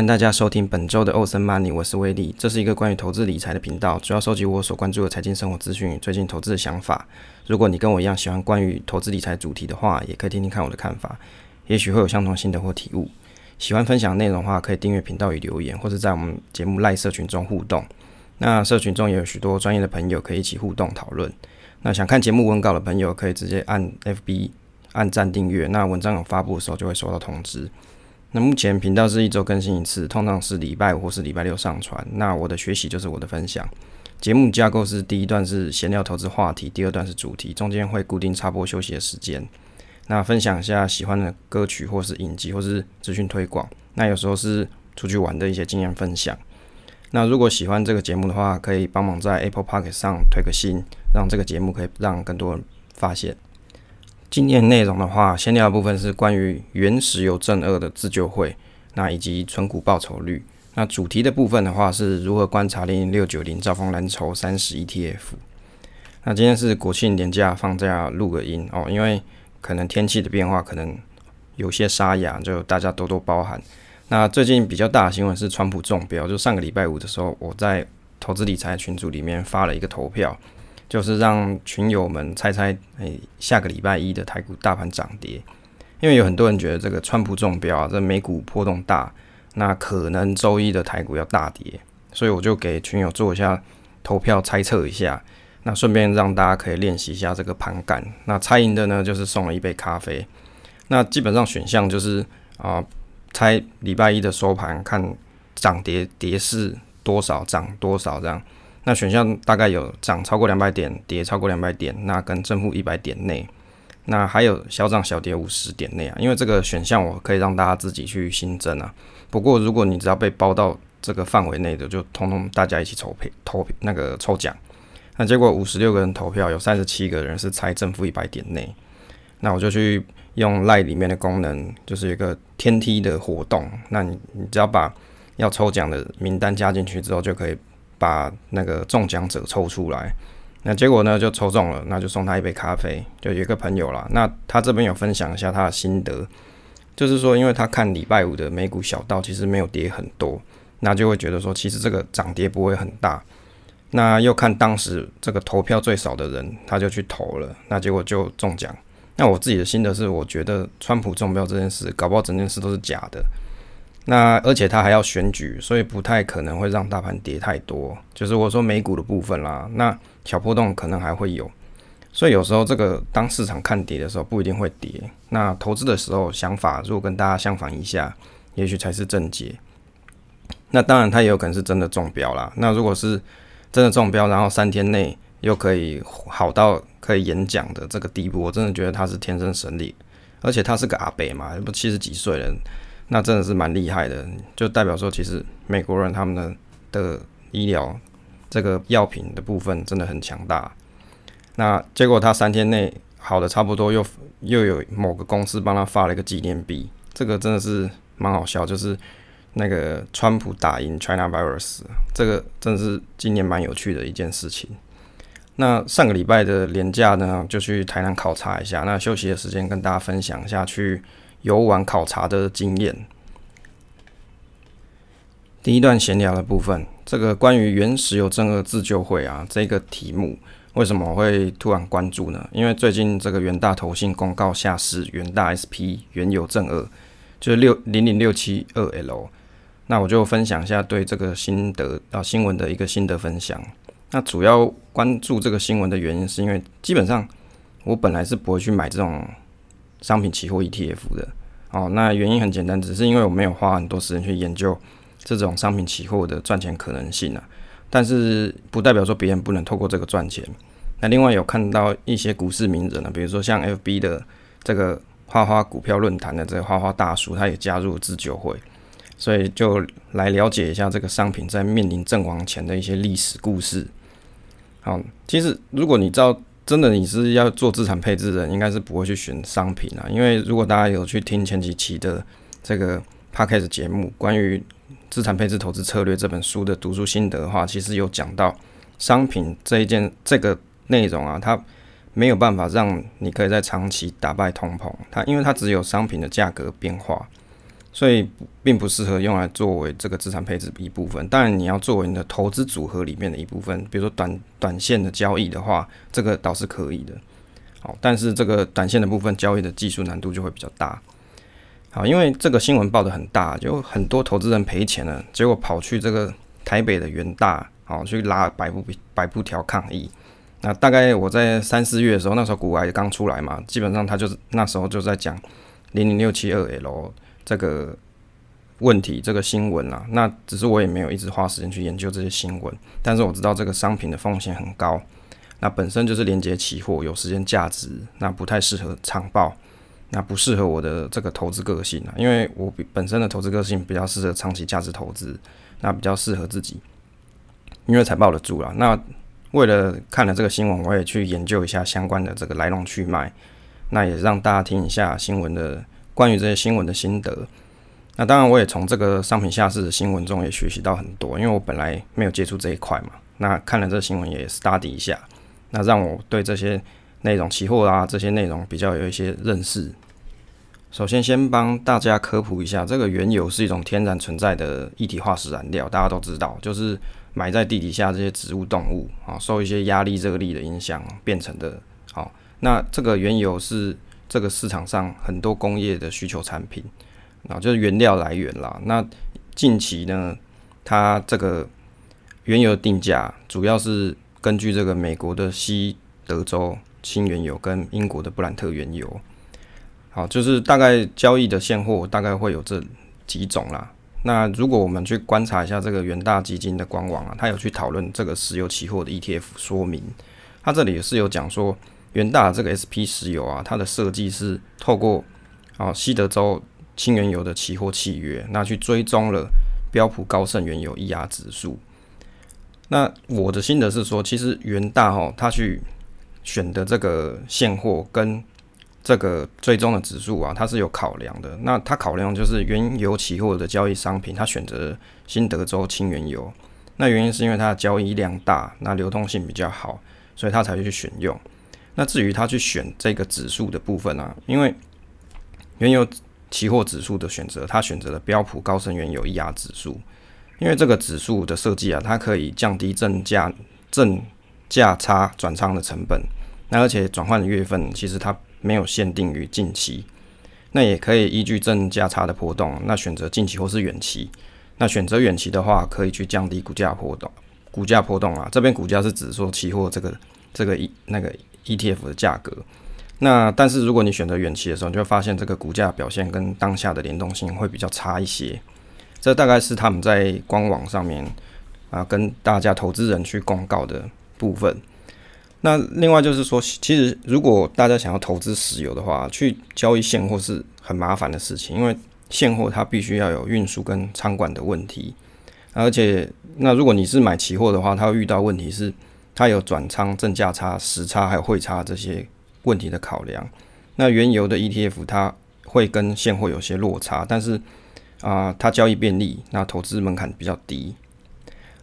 欢迎大家收听本周的欧森 Money，我是威利。这是一个关于投资理财的频道，主要收集我所关注的财经生活资讯与最近投资的想法。如果你跟我一样喜欢关于投资理财主题的话，也可以听听看我的看法，也许会有相同心得或体悟。喜欢分享内容的话，可以订阅频道与留言，或者在我们节目赖社群中互动。那社群中也有许多专业的朋友可以一起互动讨论。那想看节目文稿的朋友，可以直接按 FB 按赞订阅，那文章有发布的时候就会收到通知。那目前频道是一周更新一次，通常是礼拜五或是礼拜六上传。那我的学习就是我的分享。节目架构是第一段是闲聊投资话题，第二段是主题，中间会固定插播休息的时间。那分享一下喜欢的歌曲或是影集或是资讯推广。那有时候是出去玩的一些经验分享。那如果喜欢这个节目的话，可以帮忙在 Apple Park 上推个新，让这个节目可以让更多人发现。今天内容的话，先聊的部分是关于原石油正二的自救会，那以及存股报酬率。那主题的部分的话，是如何观察零零六九零兆丰蓝筹三十 ETF。那今天是国庆年假放假录个音哦，因为可能天气的变化可能有些沙哑，就大家多多包涵。那最近比较大的新闻是川普中标，就上个礼拜五的时候，我在投资理财群组里面发了一个投票。就是让群友们猜猜，诶，下个礼拜一的台股大盘涨跌，因为有很多人觉得这个川普中标啊，这美股波动大，那可能周一的台股要大跌，所以我就给群友做一下投票猜测一下，那顺便让大家可以练习一下这个盘感。那猜赢的呢，就是送了一杯咖啡。那基本上选项就是啊，猜礼拜一的收盘，看涨跌跌势多少，涨多少这样。那选项大概有涨超过两百点，跌超过两百点，那跟正负一百点内，那还有小涨小跌五十点内啊。因为这个选项我可以让大家自己去新增啊。不过如果你只要被包到这个范围内的，就通通大家一起筹配投那个抽奖。那结果五十六个人投票，有三十七个人是猜正负一百点内。那我就去用赖里面的功能，就是一个天梯的活动。那你你只要把要抽奖的名单加进去之后，就可以。把那个中奖者抽出来，那结果呢就抽中了，那就送他一杯咖啡。就有一个朋友啦，那他这边有分享一下他的心得，就是说，因为他看礼拜五的美股小道其实没有跌很多，那就会觉得说，其实这个涨跌不会很大。那又看当时这个投票最少的人，他就去投了，那结果就中奖。那我自己的心得是，我觉得川普中标这件事，搞不好整件事都是假的。那而且他还要选举，所以不太可能会让大盘跌太多。就是我说美股的部分啦，那小波动可能还会有。所以有时候这个当市场看跌的时候，不一定会跌。那投资的时候想法如果跟大家相反一下，也许才是正解。那当然他也有可能是真的中标啦。那如果是真的中标，然后三天内又可以好到可以演讲的这个地步，我真的觉得他是天生神力。而且他是个阿伯嘛，不七十几岁了。那真的是蛮厉害的，就代表说，其实美国人他们的的医疗这个药品的部分真的很强大。那结果他三天内好的差不多，又又有某个公司帮他发了一个纪念币，这个真的是蛮好笑。就是那个川普打赢 China Virus，这个真的是今年蛮有趣的一件事情。那上个礼拜的年假呢，就去台南考察一下。那休息的时间跟大家分享一下去。游玩考察的经验。第一段闲聊的部分，这个关于原石油正二自救会啊，这个题目为什么我会突然关注呢？因为最近这个元大投信公告下市元大 SP 原油正二，就是六零零六七二 L。那我就分享一下对这个心得啊新闻的一个心得分享。那主要关注这个新闻的原因，是因为基本上我本来是不会去买这种。商品期货 ETF 的哦，那原因很简单，只是因为我没有花很多时间去研究这种商品期货的赚钱可能性啊。但是不代表说别人不能透过这个赚钱。那另外有看到一些股市名人呢，比如说像 FB 的这个花花股票论坛的这个花花大叔，他也加入自救会，所以就来了解一下这个商品在面临阵亡前的一些历史故事。好，其实如果你知道。真的，你是要做资产配置的，应该是不会去选商品啊。因为如果大家有去听前几期的这个 podcast 节目，关于资产配置投资策略这本书的读书心得的话，其实有讲到商品这一件这个内容啊，它没有办法让你可以在长期打败通膨，它因为它只有商品的价格变化，所以并不适合用来作为这个资产配置一部分。当然，你要作为你的投资组合里面的一部分，比如说短短线的交易的话，这个倒是可以的。好，但是这个短线的部分交易的技术难度就会比较大。好，因为这个新闻报的很大，就很多投资人赔钱了，结果跑去这个台北的元大，好去拉百步百步条抗议。那大概我在三四月的时候，那时候股癌刚出来嘛，基本上他就是那时候就在讲零零六七二 L 这个问题，这个新闻啦。那只是我也没有一直花时间去研究这些新闻，但是我知道这个商品的风险很高。那本身就是连接期货，有时间价值，那不太适合长报，那不适合我的这个投资个性啊，因为我本身的投资个性比较适合长期价值投资，那比较适合自己，因为才抱得住啦。那为了看了这个新闻，我也去研究一下相关的这个来龙去脉，那也让大家听一下新闻的关于这些新闻的心得。那当然，我也从这个商品下市的新闻中也学习到很多，因为我本来没有接触这一块嘛。那看了这新闻也 study 一下。那让我对这些内容、期货啊这些内容比较有一些认识。首先，先帮大家科普一下，这个原油是一种天然存在的一体化石燃料，大家都知道，就是埋在地底下这些植物、动物啊，受一些压力、热力的影响变成的。好，那这个原油是这个市场上很多工业的需求产品，啊，就是原料来源啦。那近期呢，它这个原油定价主要是。根据这个美国的西德州新原油跟英国的布兰特原油，好，就是大概交易的现货大概会有这几种啦。那如果我们去观察一下这个元大基金的官网啊，它有去讨论这个石油期货的 ETF 说明，它这里也是有讲说元大这个 SP 石油啊，它的设计是透过啊西德州轻原油的期货契约，那去追踪了标普高盛原油 ER 指数。那我的心得是说，其实元大哈，他去选的这个现货跟这个最终的指数啊，它是有考量的。那他考量就是原油期货的交易商品，他选择新德州轻原油。那原因是因为它的交易量大，那流动性比较好，所以他才去选用。那至于他去选这个指数的部分啊，因为原油期货指数的选择，他选择了标普高盛原油 ER 指数。因为这个指数的设计啊，它可以降低正价正价差转仓的成本，那而且转换的月份其实它没有限定于近期，那也可以依据正价差的波动，那选择近期或是远期。那选择远期的话，可以去降低股价波动。股价波动啊，这边股价是指说期货这个这个一那个 ETF 的价格。那但是如果你选择远期的时候，你就会发现这个股价表现跟当下的联动性会比较差一些。这大概是他们在官网上面啊，跟大家投资人去公告的部分。那另外就是说，其实如果大家想要投资石油的话，去交易现货是很麻烦的事情，因为现货它必须要有运输跟仓管的问题，而且那如果你是买期货的话，它会遇到问题是它有转仓、正价差、时差还有汇差这些问题的考量。那原油的 ETF 它会跟现货有些落差，但是啊，它交易便利，那投资门槛比较低。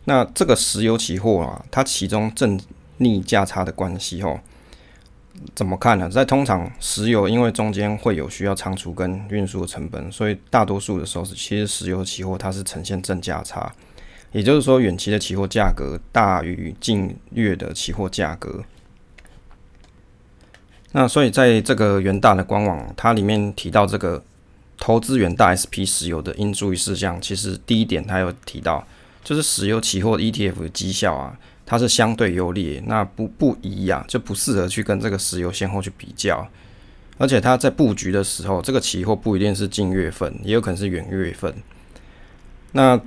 那这个石油期货啊，它其中正逆价差的关系哦，怎么看呢？在通常石油因为中间会有需要仓储跟运输的成本，所以大多数的时候是其实石油期货它是呈现正价差，也就是说远期的期货价格大于近月的期货价格。那所以在这个元大的官网，它里面提到这个。投资元大 SP 石油的应注意事项，其实第一点它有提到，就是石油期货 ETF 的绩效啊，它是相对优劣，那不不一样，就不适合去跟这个石油现货去比较。而且它在布局的时候，这个期货不一定是近月份，也有可能是远月份。那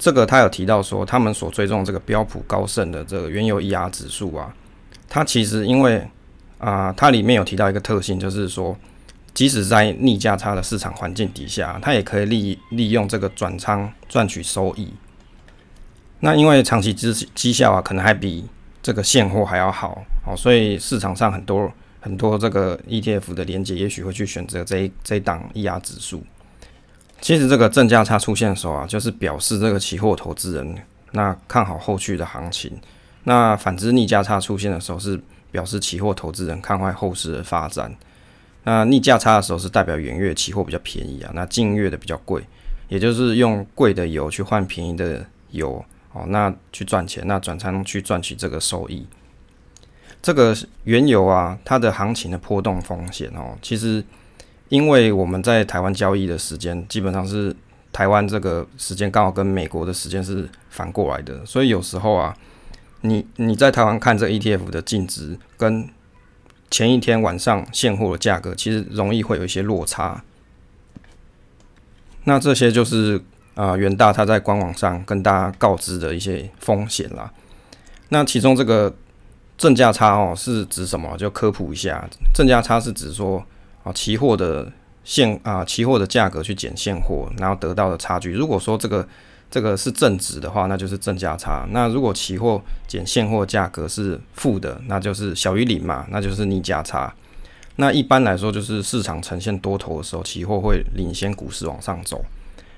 这个他有提到说，他们所追踪这个标普高盛的这个原油 ER 指数啊，它其实因为啊，它里面有提到一个特性，就是说。即使在逆价差的市场环境底下，它也可以利利用这个转仓赚取收益。那因为长期绩绩效啊，可能还比这个现货还要好，好，所以市场上很多很多这个 ETF 的连接，也许会去选择这一这档 ER 指数。其实这个正价差出现的时候啊，就是表示这个期货投资人那看好后续的行情；那反之逆价差出现的时候，是表示期货投资人看坏后市的发展。那逆价差的时候是代表远月期货比较便宜啊，那近月的比较贵，也就是用贵的油去换便宜的油哦，那去赚钱，那转仓去赚取这个收益。这个原油啊，它的行情的波动风险哦，其实因为我们在台湾交易的时间基本上是台湾这个时间刚好跟美国的时间是反过来的，所以有时候啊，你你在台湾看这 ETF 的净值跟前一天晚上现货的价格，其实容易会有一些落差。那这些就是啊，元大他在官网上跟大家告知的一些风险啦。那其中这个。正价差哦是指什么？就科普一下，正价差是指说啊，期货的现啊，期货的价格去减现货，然后得到的差距。如果说这个这个是正值的话，那就是正价差。那如果期货减现货价格是负的，那就是小于零嘛，那就是逆价差。那一般来说，就是市场呈现多头的时候，期货会领先股市往上走，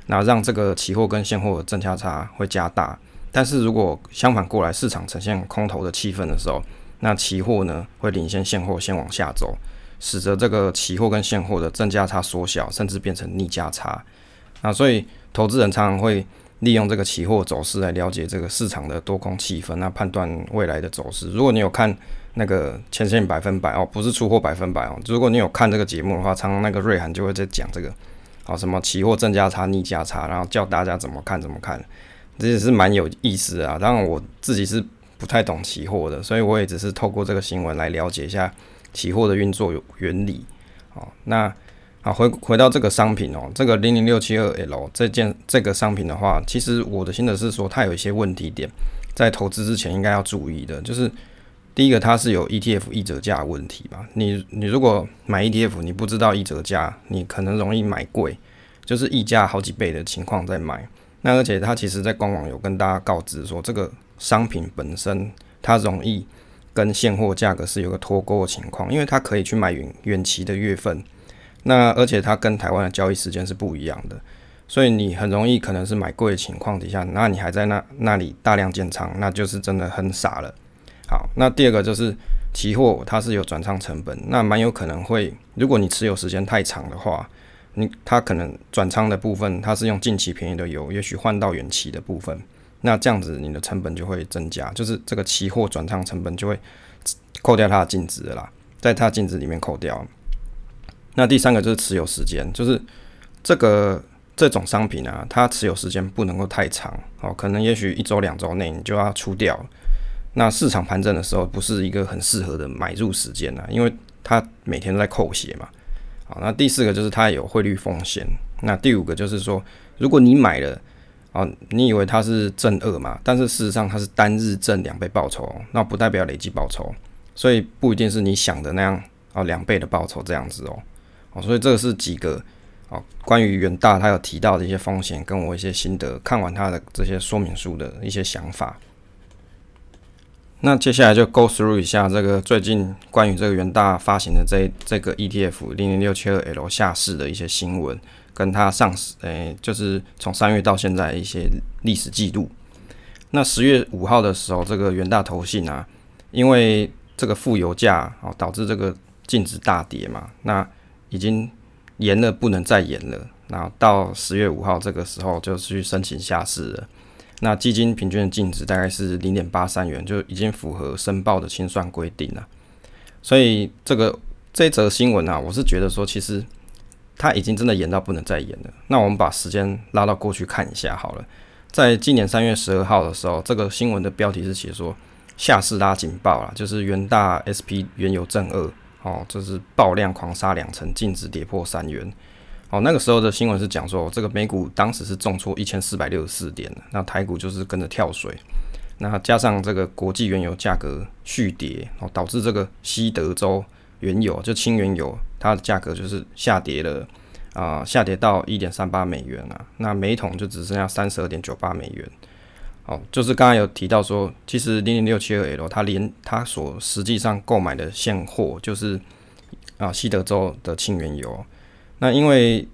那让这个期货跟现货的正价差会加大。但是如果相反过来，市场呈现空头的气氛的时候，那期货呢会领先现货先往下走，使得这个期货跟现货的正价差缩小，甚至变成逆价差。那所以投资人常常会利用这个期货走势来了解这个市场的多空气氛，那判断未来的走势。如果你有看那个前线百分百哦，不是出货百分百哦，如果你有看这个节目的话，常常那个瑞涵就会在讲这个，哦什么期货正价差、逆价差，然后教大家怎么看怎么看。这也是蛮有意思啊！当然我自己是不太懂期货的，所以我也只是透过这个新闻来了解一下期货的运作有原理。哦，那好回回到这个商品哦，这个零零六七二 L 这件这个商品的话，其实我的心得是说它有一些问题点，在投资之前应该要注意的，就是第一个它是有 ETF 溢折价问题吧。你你如果买 ETF，你不知道溢折价，你可能容易买贵，就是溢价好几倍的情况在买。那而且它其实，在官网有跟大家告知说，这个商品本身它容易跟现货价格是有个脱钩的情况，因为它可以去买远远期的月份，那而且它跟台湾的交易时间是不一样的，所以你很容易可能是买贵的情况底下，那你还在那那里大量建仓，那就是真的很傻了。好，那第二个就是期货它是有转仓成本，那蛮有可能会，如果你持有时间太长的话。你它可能转仓的部分，它是用近期便宜的油，也许换到远期的部分，那这样子你的成本就会增加，就是这个期货转仓成本就会扣掉它的净值啦，在它净值里面扣掉。那第三个就是持有时间，就是这个这种商品啊，它持有时间不能够太长哦，可能也许一周两周内你就要出掉。那市场盘整的时候，不是一个很适合的买入时间啊，因为它每天都在扣血嘛。好，那第四个就是它有汇率风险。那第五个就是说，如果你买了，啊，你以为它是正二嘛？但是事实上它是单日正两倍报酬，那不代表累计报酬，所以不一定是你想的那样啊，两倍的报酬这样子哦。哦，所以这个是几个哦，关于远大他有提到的一些风险，跟我一些心得，看完他的这些说明书的一些想法。那接下来就 go through 一下这个最近关于这个元大发行的这这个 ETF 零零六七二 L 下市的一些新闻，跟它上市，诶，就是从三月到现在一些历史记录。那十月五号的时候，这个元大投信啊，因为这个负油价哦，导致这个净值大跌嘛，那已经延了不能再延了，然后到十月五号这个时候就去申请下市了。那基金平均的净值大概是零点八三元，就已经符合申报的清算规定了。所以这个这则新闻啊，我是觉得说，其实它已经真的演到不能再演了。那我们把时间拉到过去看一下好了。在今年三月十二号的时候，这个新闻的标题是写说下市拉警报啊，就是元大 SP 原油正二哦，就是爆量狂杀两成，净值跌破三元。哦，那个时候的新闻是讲说，这个美股当时是重挫一千四百六十四点那台股就是跟着跳水，那加上这个国际原油价格续跌，哦，导致这个西德州原油就轻原油，它的价格就是下跌了，啊，下跌到一点三八美元啊，那每桶就只剩下三十二点九八美元。哦，就是刚刚有提到说，其实零零六七二 L 它连它所实际上购买的现货就是啊西德州的轻原油。那因为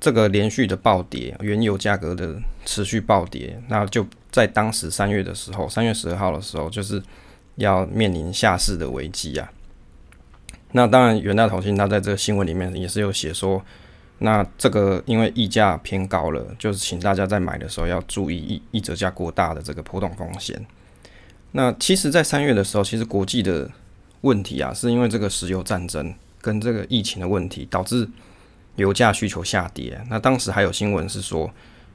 这个连续的暴跌，原油价格的持续暴跌，那就在当时三月的时候，三月十二号的时候，就是要面临下市的危机啊。那当然，元大投信它在这个新闻里面也是有写说，那这个因为溢价偏高了，就是请大家在买的时候要注意溢溢折价过大的这个波动风险。那其实，在三月的时候，其实国际的问题啊，是因为这个石油战争跟这个疫情的问题，导致油价需求下跌。那当时还有新闻是说，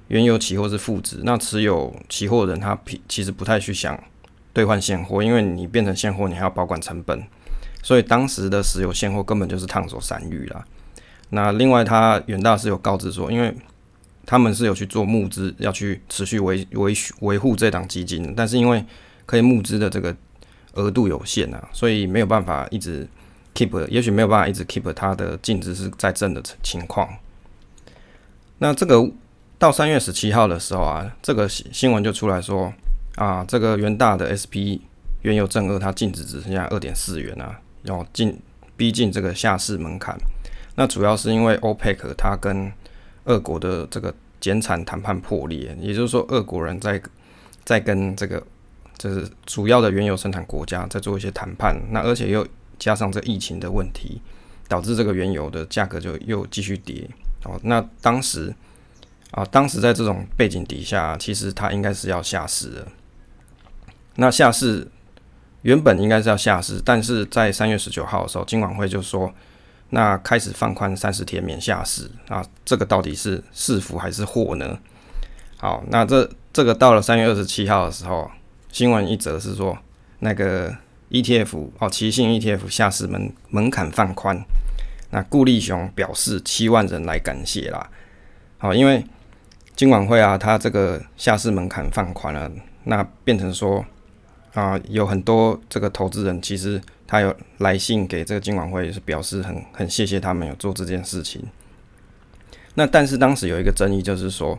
原油期货是负值，那持有期货人他其实不太去想兑换现货，因为你变成现货，你还要保管成本。所以当时的石油现货根本就是烫手山芋啦。那另外，他远大是有告知说，因为他们是有去做募资，要去持续维维维护这档基金，但是因为可以募资的这个额度有限啊，所以没有办法一直 keep，也许没有办法一直 keep 它的净值是在正的情况。那这个到三月十七号的时候啊，这个新新闻就出来说啊，这个元大的 SP 原油正二它净值只剩下二点四元啊。要进逼近这个下市门槛，那主要是因为 OPEC 它跟俄国的这个减产谈判破裂，也就是说，俄国人在在跟这个就是主要的原油生产国家在做一些谈判，那而且又加上这疫情的问题，导致这个原油的价格就又继续跌。哦，那当时啊，当时在这种背景底下，其实它应该是要下市的。那下市。原本应该是要下市，但是在三月十九号的时候，金管会就说，那开始放宽三十天免下市啊，这个到底是是福还是祸呢？好，那这这个到了三月二十七号的时候，新闻一则是说，那个 ETF 哦，奇信 ETF 下市门门槛放宽，那顾立雄表示七万人来感谢啦。好，因为金管会啊，它这个下市门槛放宽了，那变成说。啊，有很多这个投资人，其实他有来信给这个金管会，是表示很很谢谢他们有做这件事情。那但是当时有一个争议，就是说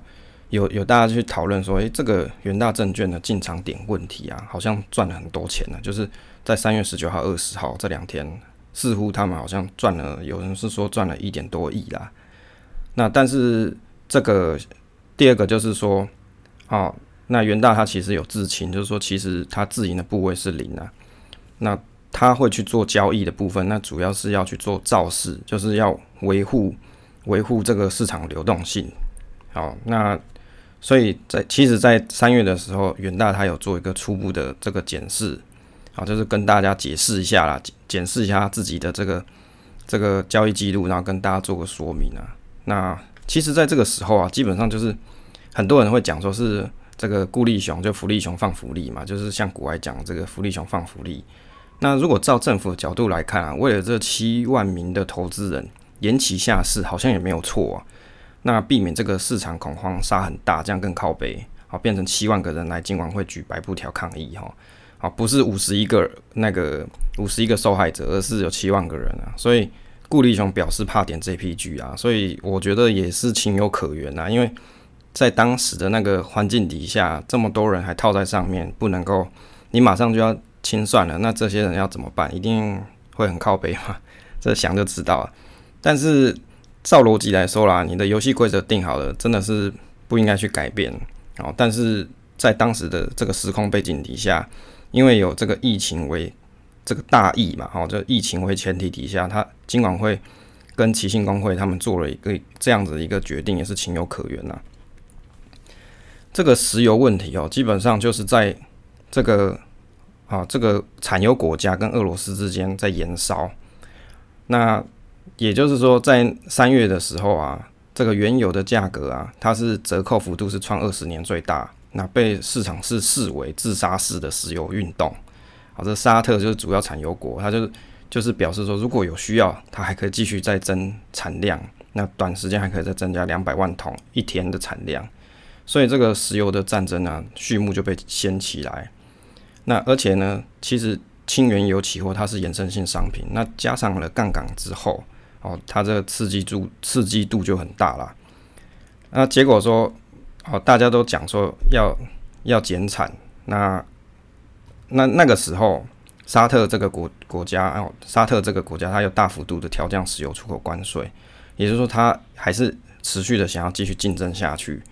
有有大家去讨论说，诶，这个元大证券的进场点问题啊，好像赚了很多钱呢。就是在三月十九号、二十号这两天，似乎他们好像赚了，有人是说赚了一点多亿啦。那但是这个第二个就是说，啊。那元大他其实有自清，就是说其实他自营的部位是零啊。那他会去做交易的部分，那主要是要去做造势，就是要维护维护这个市场流动性。好，那所以在其实，在三月的时候，元大他有做一个初步的这个检视，啊，就是跟大家解释一下啦，检视一下自己的这个这个交易记录，然后跟大家做个说明啊。那其实，在这个时候啊，基本上就是很多人会讲说是。这个顾立雄就福利熊放福利嘛，就是像古外讲这个福利熊放福利。那如果照政府的角度来看啊，为了这七万名的投资人延期下市，好像也没有错啊。那避免这个市场恐慌杀很大，这样更靠背，好变成七万个人来金管会举白布条抗议哈。好，不是五十一个那个五十一个受害者，而是有七万个人啊。所以顾立雄表示怕点这批剧啊，所以我觉得也是情有可原啊，因为。在当时的那个环境底下，这么多人还套在上面，不能够，你马上就要清算了，那这些人要怎么办？一定会很靠背嘛，这想就知道了。但是照逻辑来说啦，你的游戏规则定好了，真的是不应该去改变哦。但是在当时的这个时空背景底下，因为有这个疫情为这个大疫嘛，哦，这疫情为前提底下，他金管会跟奇信工会他们做了一个这样子一个决定，也是情有可原呐。这个石油问题哦，基本上就是在这个啊，这个产油国家跟俄罗斯之间在燃烧。那也就是说，在三月的时候啊，这个原油的价格啊，它是折扣幅度是创二十年最大，那被市场是视为自杀式的石油运动。好，这沙特就是主要产油国，它就是就是表示说，如果有需要，它还可以继续再增产量，那短时间还可以再增加两百万桶一天的产量。所以这个石油的战争啊，序幕就被掀起来。那而且呢，其实轻原油期货它是衍生性商品，那加上了杠杆之后，哦，它这个刺激度刺激度就很大了。那结果说，哦，大家都讲说要要减产，那那那个时候，沙特这个国国家哦，沙特这个国家它又大幅度的调降石油出口关税，也就是说，它还是持续的想要继续竞争下去。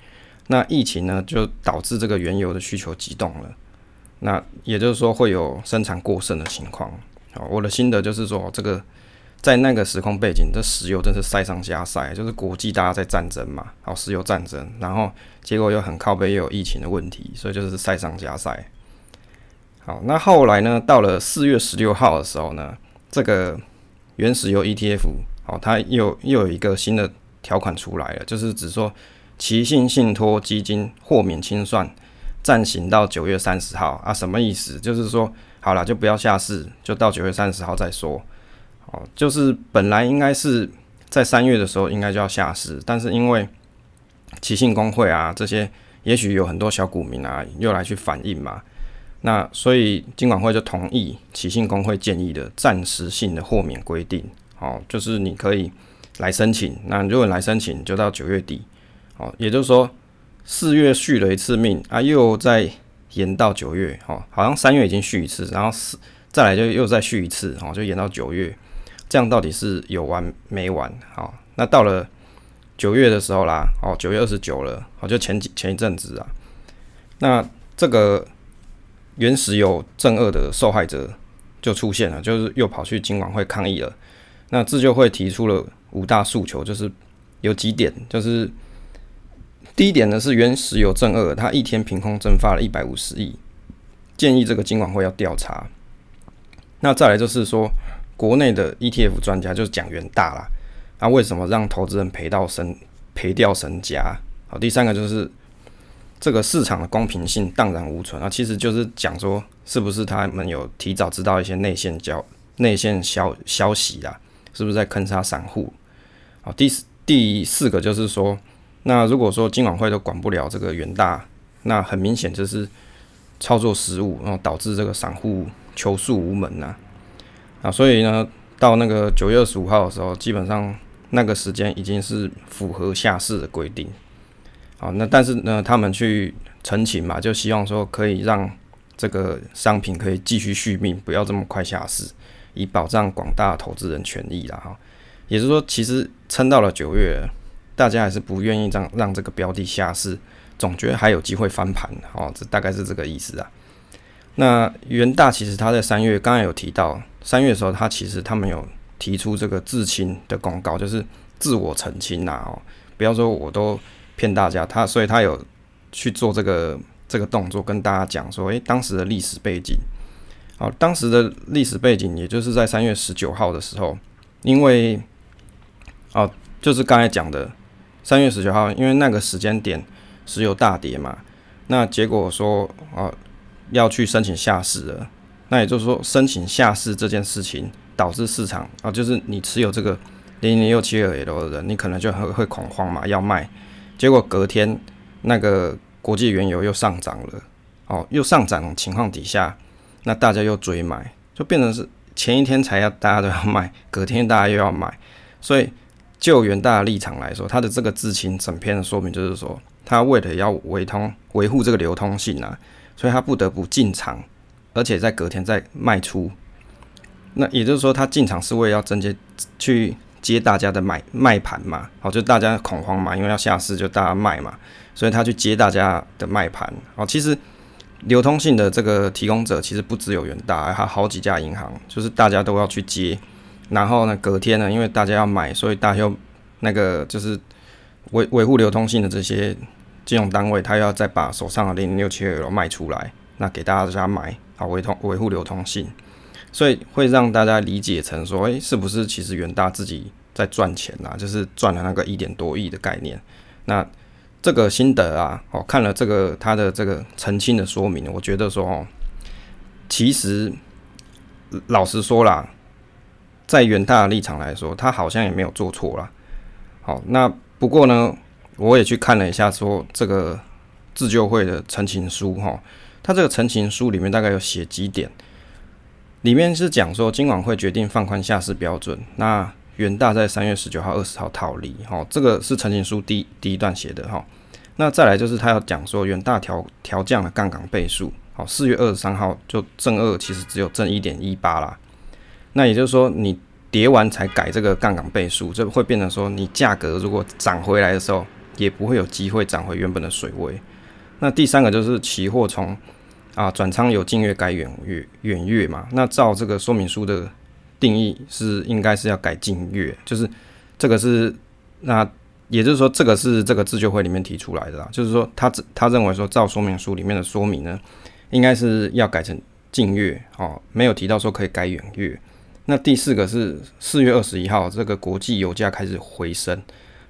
那疫情呢，就导致这个原油的需求急动了。那也就是说，会有生产过剩的情况。好，我的心得就是说，这个在那个时空背景，这石油真是塞上加塞，就是国际大家在战争嘛，好，石油战争，然后结果又很靠背，又有疫情的问题，所以就是塞上加塞。好，那后来呢，到了四月十六号的时候呢，这个原石油 ETF，好，它又又有一个新的条款出来了，就是只说，奇信信托基金豁免清算，暂行到九月三十号啊，什么意思？就是说，好了，就不要下市，就到九月三十号再说。哦，就是本来应该是在三月的时候应该就要下市，但是因为奇信工会啊这些，也许有很多小股民啊又来去反映嘛，那所以金管会就同意奇信工会建议的暂时性的豁免规定，哦，就是你可以来申请，那如果来申请就到九月底，哦，也就是说四月续了一次命啊，又再延到九月，哦，好像三月已经续一次，然后四再来就又再续一次，哦，就延到九月。这样到底是有完没完？好，那到了九月的时候啦，哦，九月二十九了，哦，就前几前一阵子啊，那这个原石油正二的受害者就出现了，就是又跑去金管会抗议了。那自救会提出了五大诉求，就是有几点，就是第一点呢是原石油正二，它一天凭空蒸发了一百五十亿，建议这个金管会要调查。那再来就是说。国内的 ETF 专家就是讲元大啦，那为什么让投资人赔到身赔掉身家？好，第三个就是这个市场的公平性荡然无存啊，其实就是讲说是不是他们有提早知道一些内线交内线消消息啦，是不是在坑杀散户？好，第第四个就是说，那如果说今晚会都管不了这个远大，那很明显就是操作失误，然后导致这个散户求诉无门呐。啊，所以呢，到那个九月二十五号的时候，基本上那个时间已经是符合下市的规定。好，那但是呢，他们去澄清嘛，就希望说可以让这个商品可以继续续命，不要这么快下市，以保障广大投资人权益啦。哈，也就是说，其实撑到了九月，大家还是不愿意让让这个标的下市，总觉得还有机会翻盘。哦，这大概是这个意思啊。那元大其实他在三月刚才有提到。三月的时候，他其实他们有提出这个自清的公告，就是自我澄清呐哦，不要说我都骗大家，他所以他有去做这个这个动作，跟大家讲说，诶，当时的历史背景，好，当时的历史背景，也就是在三月十九号的时候，因为哦，就是刚才讲的三月十九号，因为那个时间点石油大跌嘛，那结果说哦要去申请下市了。那也就是说，申请下市这件事情导致市场啊，就是你持有这个零零六七二 L 的人，你可能就很会恐慌嘛，要卖。结果隔天那个国际原油又上涨了，哦，又上涨情况底下，那大家又追买，就变成是前一天才要大家都要卖，隔天大家又要买。所以就元大的立场来说，他的这个知情整篇的说明就是说，他为了要维通维护这个流通性啊，所以他不得不进场。而且在隔天再卖出，那也就是说，他进场是为了要直接去接大家的买卖盘嘛？好，就大家恐慌嘛，因为要下市，就大家卖嘛，所以他去接大家的卖盘。好，其实流通性的这个提供者其实不只有元大，还有好几家银行，就是大家都要去接。然后呢，隔天呢，因为大家要买，所以大家又那个就是维维护流通性的这些金融单位，他要再把手上的零零六七二卖出来，那给大家买。好，维通维护流通性，所以会让大家理解成说，诶，是不是其实远大自己在赚钱呐？就是赚了那个一点多亿的概念。那这个心得啊，哦，看了这个他的这个澄清的说明，我觉得说，哦，其实老实说啦，在元大的立场来说，他好像也没有做错啦。好，那不过呢，我也去看了一下，说这个自救会的陈情书，哈。他这个陈情书里面大概有写几点，里面是讲说今晚会决定放宽下市标准，那元大在三月十九号、二十号逃离，哈，这个是陈情书第第一段写的，哈。那再来就是他要讲说元大调调降了杠杆倍数，好，四月二十三号就正二其实只有正一点一八啦，那也就是说你叠完才改这个杠杆倍数，这会变成说你价格如果涨回来的时候，也不会有机会涨回原本的水位。那第三个就是期货从啊，转仓有近月改远月远月嘛？那照这个说明书的定义是应该是要改近月，就是这个是那也就是说这个是这个自救会里面提出来的啦，就是说他他认为说照说明书里面的说明呢，应该是要改成近月哦，没有提到说可以改远月。那第四个是四月二十一号，这个国际油价开始回升，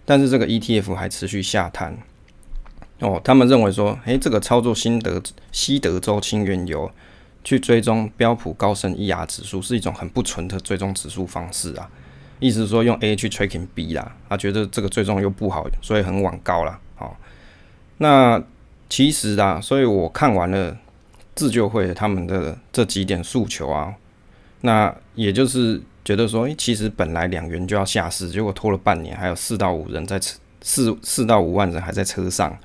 但是这个 ETF 还持续下探。哦，他们认为说，诶，这个操作新德西德州轻原油去追踪标普高盛 ER 指数是一种很不纯的追踪指数方式啊。意思是说用 A 去 tracking B 啦，他觉得这个追踪又不好，所以很往高了。好，那其实啊，所以我看完了自救会他们的这几点诉求啊，那也就是觉得说，诶，其实本来两元就要下市，结果拖了半年，还有四到五人在车四四到五万人还在车上。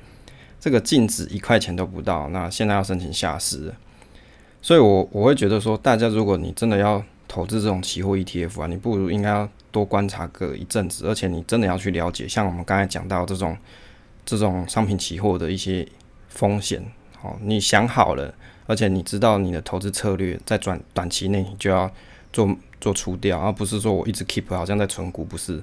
这个净值一块钱都不到，那现在要申请下市，所以我我会觉得说，大家如果你真的要投资这种期货 ETF 啊，你不如应该要多观察个一阵子，而且你真的要去了解，像我们刚才讲到这种这种商品期货的一些风险，好，你想好了，而且你知道你的投资策略在短短期内你就要做做出掉，而不是说我一直 keep 好像在存股，不是。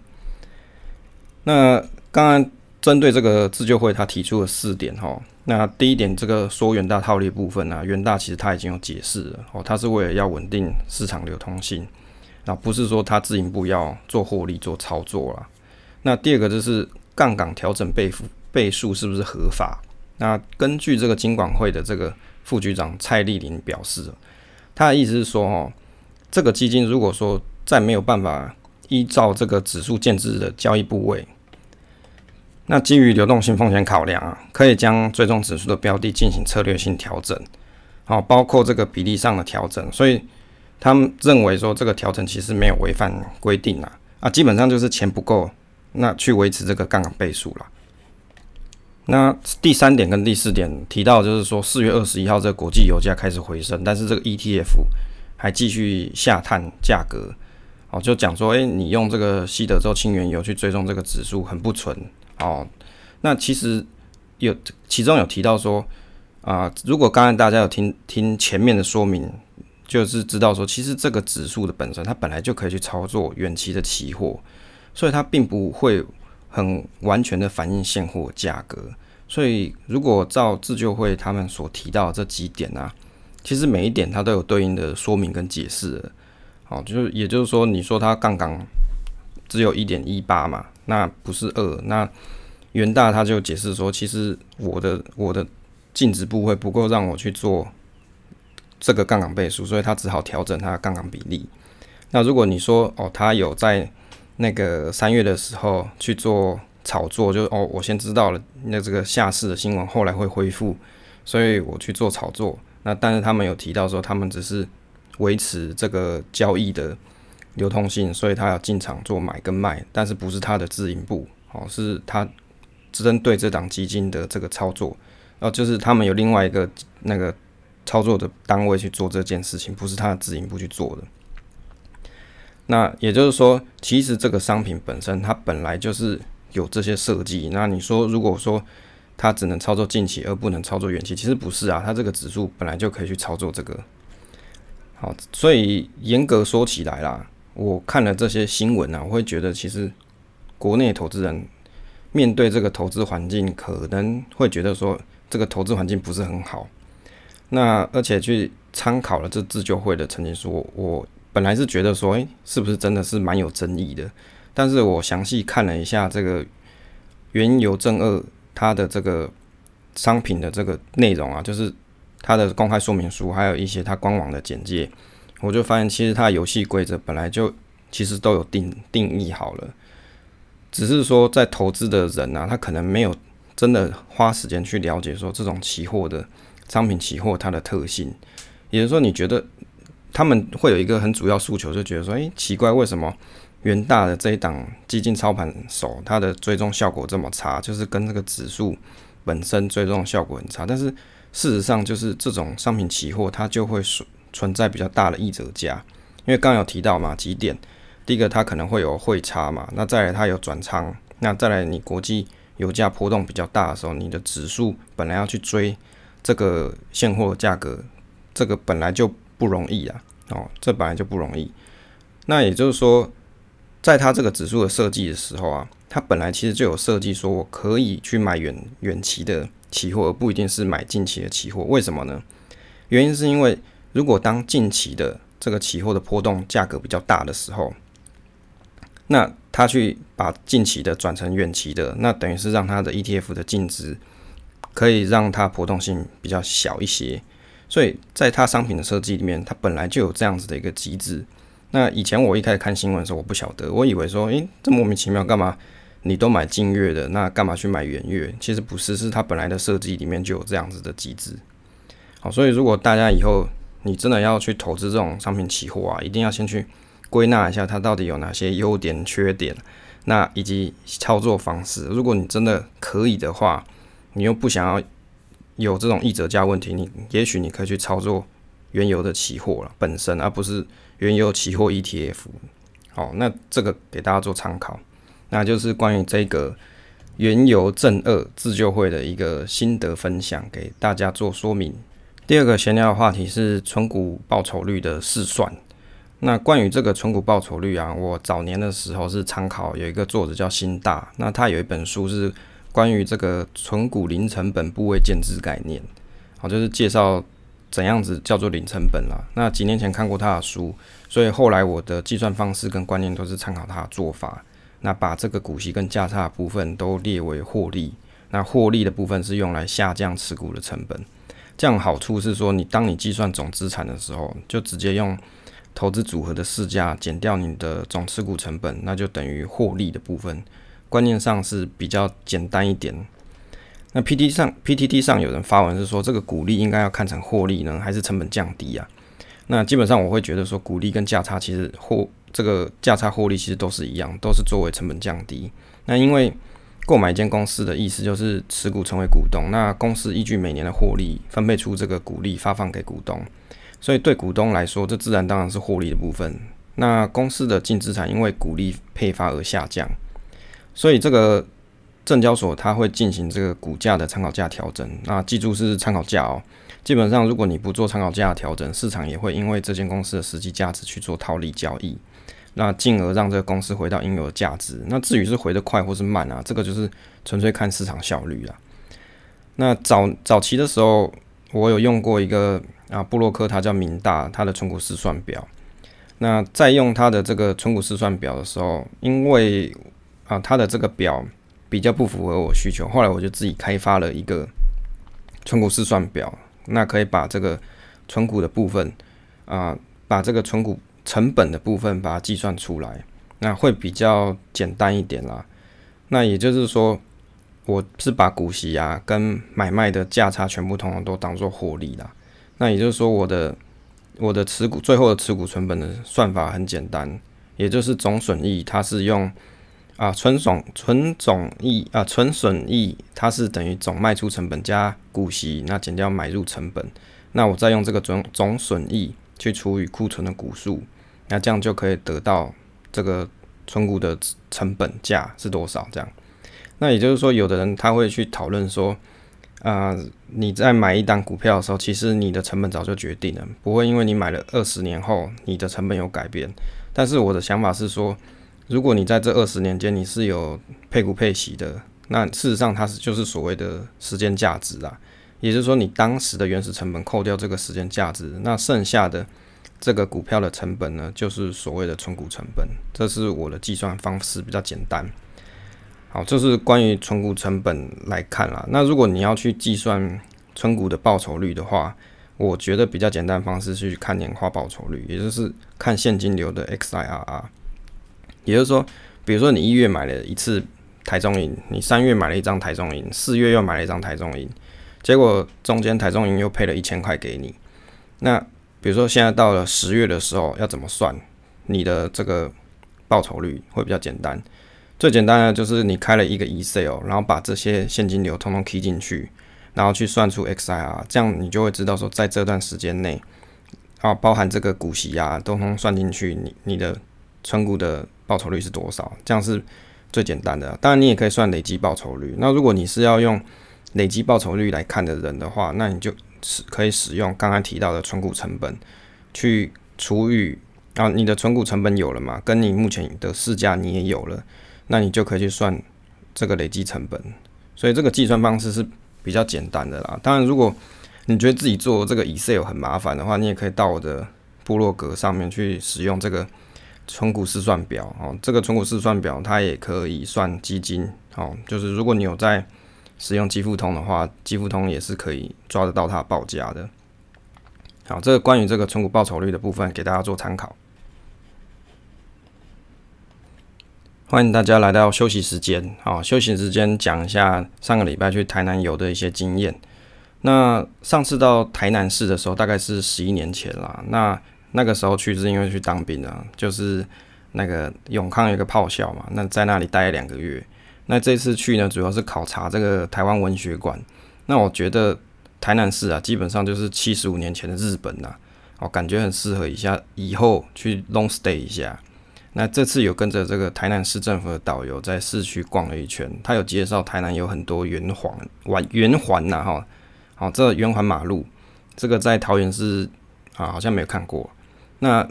那刚刚。针对这个自救会，他提出了四点哈。那第一点，这个说元大套利部分呢，元大其实他已经有解释了哦，他是为了要稳定市场流通性，那不是说他自营部要做获利做操作啦。那第二个就是杠杆调整倍数倍数是不是合法？那根据这个金管会的这个副局长蔡丽玲表示，他的意思是说哦，这个基金如果说在没有办法依照这个指数建制的交易部位。那基于流动性风险考量啊，可以将追踪指数的标的进行策略性调整，好，包括这个比例上的调整。所以他们认为说这个调整其实没有违反规定啊，啊，基本上就是钱不够，那去维持这个杠杆倍数了。那第三点跟第四点提到就是说，四月二十一号这个国际油价开始回升，但是这个 ETF 还继续下探价格，哦，就讲说，诶，你用这个西德州轻原油去追踪这个指数很不纯。哦，那其实有其中有提到说啊，如果刚才大家有听听前面的说明，就是知道说，其实这个指数的本身它本来就可以去操作远期的期货，所以它并不会很完全的反映现货价格。所以如果照自救会他们所提到这几点啊，其实每一点它都有对应的说明跟解释。好，就是也就是说，你说它杠杆只有一点一八嘛？那不是二，那元大他就解释说，其实我的我的净值部位不够让我去做这个杠杆倍数，所以他只好调整他的杠杆比例。那如果你说哦，他有在那个三月的时候去做炒作，就哦，我先知道了那这个下市的新闻后来会恢复，所以我去做炒作。那但是他们有提到说，他们只是维持这个交易的。流通性，所以他要进场做买跟卖，但是不是他的自营部，哦，是他针对这档基金的这个操作，哦，就是他们有另外一个那个操作的单位去做这件事情，不是他的自营部去做的。那也就是说，其实这个商品本身它本来就是有这些设计。那你说，如果说它只能操作近期而不能操作远期，其实不是啊，它这个指数本来就可以去操作这个。好，所以严格说起来啦。我看了这些新闻啊，我会觉得其实国内投资人面对这个投资环境，可能会觉得说这个投资环境不是很好。那而且去参考了这自救会的曾经说，我本来是觉得说，诶，是不是真的是蛮有争议的？但是我详细看了一下这个原油正二它的这个商品的这个内容啊，就是它的公开说明书，还有一些它官网的简介。我就发现，其实它游戏规则本来就其实都有定定义好了，只是说在投资的人啊，他可能没有真的花时间去了解说这种期货的商品期货它的特性。也就是说，你觉得他们会有一个很主要诉求，就觉得说，诶，奇怪，为什么元大的这一档基金操盘手它的追踪效果这么差？就是跟这个指数本身追踪效果很差。但是事实上，就是这种商品期货它就会损。存在比较大的溢折价，因为刚有提到嘛，几点，第一个它可能会有汇差嘛，那再来它有转仓，那再来你国际油价波动比较大的时候，你的指数本来要去追这个现货价格，这个本来就不容易啊，哦，这本来就不容易。那也就是说，在它这个指数的设计的时候啊，它本来其实就有设计说我可以去买远远期的期货，而不一定是买近期的期货。为什么呢？原因是因为如果当近期的这个期货的波动价格比较大的时候，那他去把近期的转成远期的，那等于是让它的 ETF 的净值可以让它波动性比较小一些。所以在它商品的设计里面，它本来就有这样子的一个机制。那以前我一开始看新闻的时候，我不晓得，我以为说，诶，这莫名其妙，干嘛你都买近月的，那干嘛去买远月？其实不是，是它本来的设计里面就有这样子的机制。好，所以如果大家以后你真的要去投资这种商品期货啊，一定要先去归纳一下它到底有哪些优点、缺点，那以及操作方式。如果你真的可以的话，你又不想要。有这种溢折价问题，你也许你可以去操作原油的期货了本身，而不是原油期货 ETF。好，那这个给大家做参考，那就是关于这个原油正二自救会的一个心得分享，给大家做说明。第二个闲聊的话题是存股报酬率的试算。那关于这个存股报酬率啊，我早年的时候是参考有一个作者叫新大，那他有一本书是。关于这个存股零成本部位建制概念，好，就是介绍怎样子叫做零成本啦。那几年前看过他的书，所以后来我的计算方式跟观念都是参考他的做法。那把这个股息跟价差部分都列为获利，那获利的部分是用来下降持股的成本。这样好处是说，你当你计算总资产的时候，就直接用投资组合的市价减掉你的总持股成本，那就等于获利的部分。观念上是比较简单一点。那 P T 上 P T T 上有人发文是说，这个股利应该要看成获利呢，还是成本降低啊？那基本上我会觉得说，股利跟价差其实获这个价差获利其实都是一样，都是作为成本降低。那因为购买一间公司的意思就是持股成为股东，那公司依据每年的获利分配出这个股利发放给股东，所以对股东来说，这自然当然是获利的部分。那公司的净资产因为股利配发而下降。所以这个证交所它会进行这个股价的参考价调整，那记住是参考价哦。基本上如果你不做参考价调整，市场也会因为这间公司的实际价值去做套利交易，那进而让这个公司回到应有的价值。那至于是回得快或是慢啊，这个就是纯粹看市场效率了。那早早期的时候，我有用过一个啊布洛克，它叫明大，它的存股试算表。那在用它的这个存股试算表的时候，因为啊，它的这个表比较不符合我需求，后来我就自己开发了一个存股试算表，那可以把这个存股的部分啊，把这个存股成本的部分把它计算出来，那会比较简单一点啦。那也就是说，我是把股息啊跟买卖的价差全部统统都当做获利啦。那也就是说，我的我的持股最后的持股成本的算法很简单，也就是总损益它是用。啊，纯总纯总益啊，纯损益它是等于总卖出成本加股息，那减掉买入成本，那我再用这个总总损益去除以库存的股数，那这样就可以得到这个存股的成本价是多少？这样，那也就是说，有的人他会去讨论说，啊，你在买一档股票的时候，其实你的成本早就决定了，不会因为你买了二十年后，你的成本有改变。但是我的想法是说。如果你在这二十年间你是有配股配息的，那事实上它是就是所谓的时间价值啦，也就是说你当时的原始成本扣掉这个时间价值，那剩下的这个股票的成本呢，就是所谓的存股成本。这是我的计算方式比较简单。好，这是关于存股成本来看啦。那如果你要去计算存股的报酬率的话，我觉得比较简单方式是去看年化报酬率，也就是看现金流的 XIRR。也就是说，比如说你一月买了一次台中银，你三月买了一张台中银，四月又买了一张台中银，结果中间台中银又配了一千块给你。那比如说现在到了十月的时候，要怎么算你的这个报酬率会比较简单？最简单的就是你开了一个 Excel，然后把这些现金流通通踢进去，然后去算出 XIR，这样你就会知道说在这段时间内，啊，包含这个股息啊，都通算进去，你你的存股的。报酬率是多少？这样是最简单的。当然，你也可以算累积报酬率。那如果你是要用累积报酬率来看的人的话，那你就使可以使用刚刚提到的存股成本去除以啊，你的存股成本有了嘛，跟你目前的市价你也有了，那你就可以去算这个累积成本。所以这个计算方式是比较简单的啦。当然，如果你觉得自己做这个 Excel 很麻烦的话，你也可以到我的部落格上面去使用这个存股试算表哦。这个存股试算表它也可以算基金哦，就是如果你有在使用积富通的话，积富通也是可以抓得到它报价的。好，这个关于这个存股报酬率的部分给大家做参考。欢迎大家来到休息时间。好，休息时间讲一下上个礼拜去台南游的一些经验。那上次到台南市的时候，大概是十一年前啦。那那个时候去是因为去当兵啊，就是那个永康有个炮校嘛，那在那里待了两个月。那这次去呢，主要是考察这个台湾文学馆。那我觉得台南市啊，基本上就是七十五年前的日本呐，哦，感觉很适合一下以后去 long stay 一下。那这次有跟着这个台南市政府的导游在市区逛了一圈，他有介绍台南有很多圆环、环圆环呐，哈，好，这圆环马路，这个在桃园市啊好像没有看过。那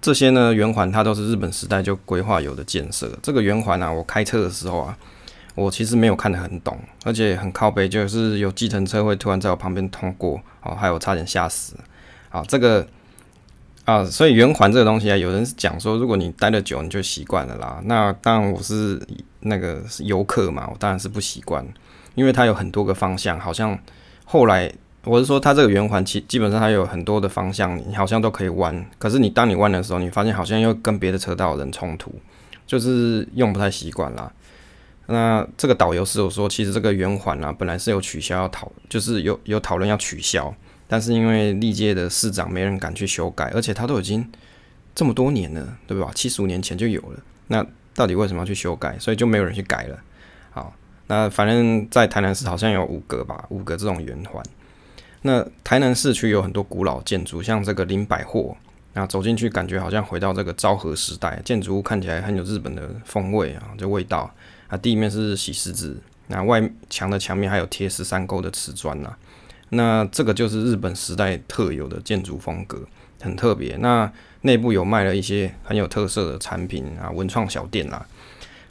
这些呢圆环它都是日本时代就规划有的建设。这个圆环啊，我开车的时候啊，我其实没有看得很懂，而且很靠背，就是有计程车会突然在我旁边通过，哦，还有差点吓死。好，这个。啊，所以圆环这个东西啊，有人讲说，如果你待得久，你就习惯了啦。那当然我是那个游客嘛，我当然是不习惯，因为它有很多个方向，好像后来我是说，它这个圆环其基本上它有很多的方向，你好像都可以弯。可是你当你弯的时候，你发现好像又跟别的车道人冲突，就是用不太习惯啦。那这个导游是有说，其实这个圆环啊，本来是有取消要讨，就是有有讨论要取消。但是因为历届的市长没人敢去修改，而且他都已经这么多年了，对吧？七十五年前就有了，那到底为什么要去修改？所以就没有人去改了。好，那反正在台南市好像有五个吧，五个这种圆环。那台南市区有很多古老建筑，像这个林百货，那走进去感觉好像回到这个昭和时代，建筑物看起来很有日本的风味啊，这味道啊。地面是洗石子，那外墙的墙面还有贴十三沟的瓷砖呐。那这个就是日本时代特有的建筑风格，很特别。那内部有卖了一些很有特色的产品啊，文创小店啦。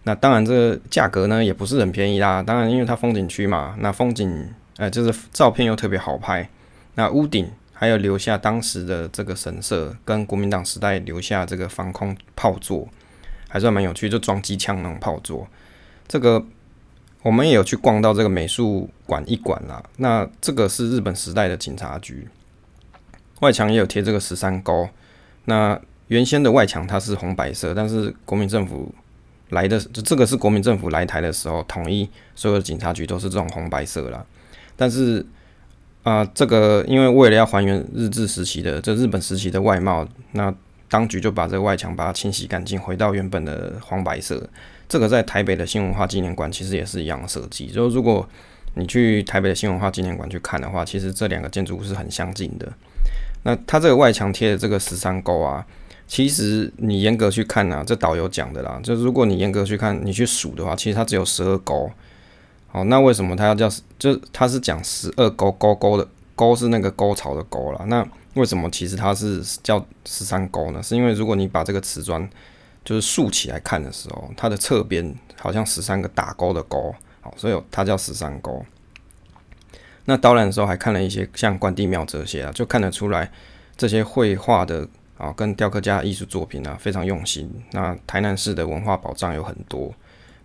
那当然，这个价格呢也不是很便宜啦。当然，因为它风景区嘛，那风景呃就是照片又特别好拍。那屋顶还有留下当时的这个神社，跟国民党时代留下这个防空炮座，还算蛮有趣，就装机枪那种炮座。这个。我们也有去逛到这个美术馆一馆啦，那这个是日本时代的警察局，外墙也有贴这个十三勾。那原先的外墙它是红白色，但是国民政府来的就这个是国民政府来台的时候，统一所有的警察局都是这种红白色啦。但是啊，这个因为为了要还原日治时期的这日本时期的外貌，那当局就把这个外墙把它清洗干净，回到原本的黄白色。这个在台北的新文化纪念馆其实也是一样的设计，就如果你去台北的新文化纪念馆去看的话，其实这两个建筑物是很相近的。那它这个外墙贴的这个十三勾啊，其实你严格去看啊，这导游讲的啦，就如果你严格去看，你去数的话，其实它只有十二勾。好，那为什么它要叫？就它是讲十二勾勾勾的勾是那个沟槽的沟了。那为什么其实它是叫十三勾呢？是因为如果你把这个瓷砖就是竖起来看的时候，它的侧边好像十三个打勾的勾，好，所以它叫十三勾。那导览的时候还看了一些像关帝庙这些啊，就看得出来这些绘画的啊跟雕刻家艺术作品啊非常用心。那台南市的文化保障有很多。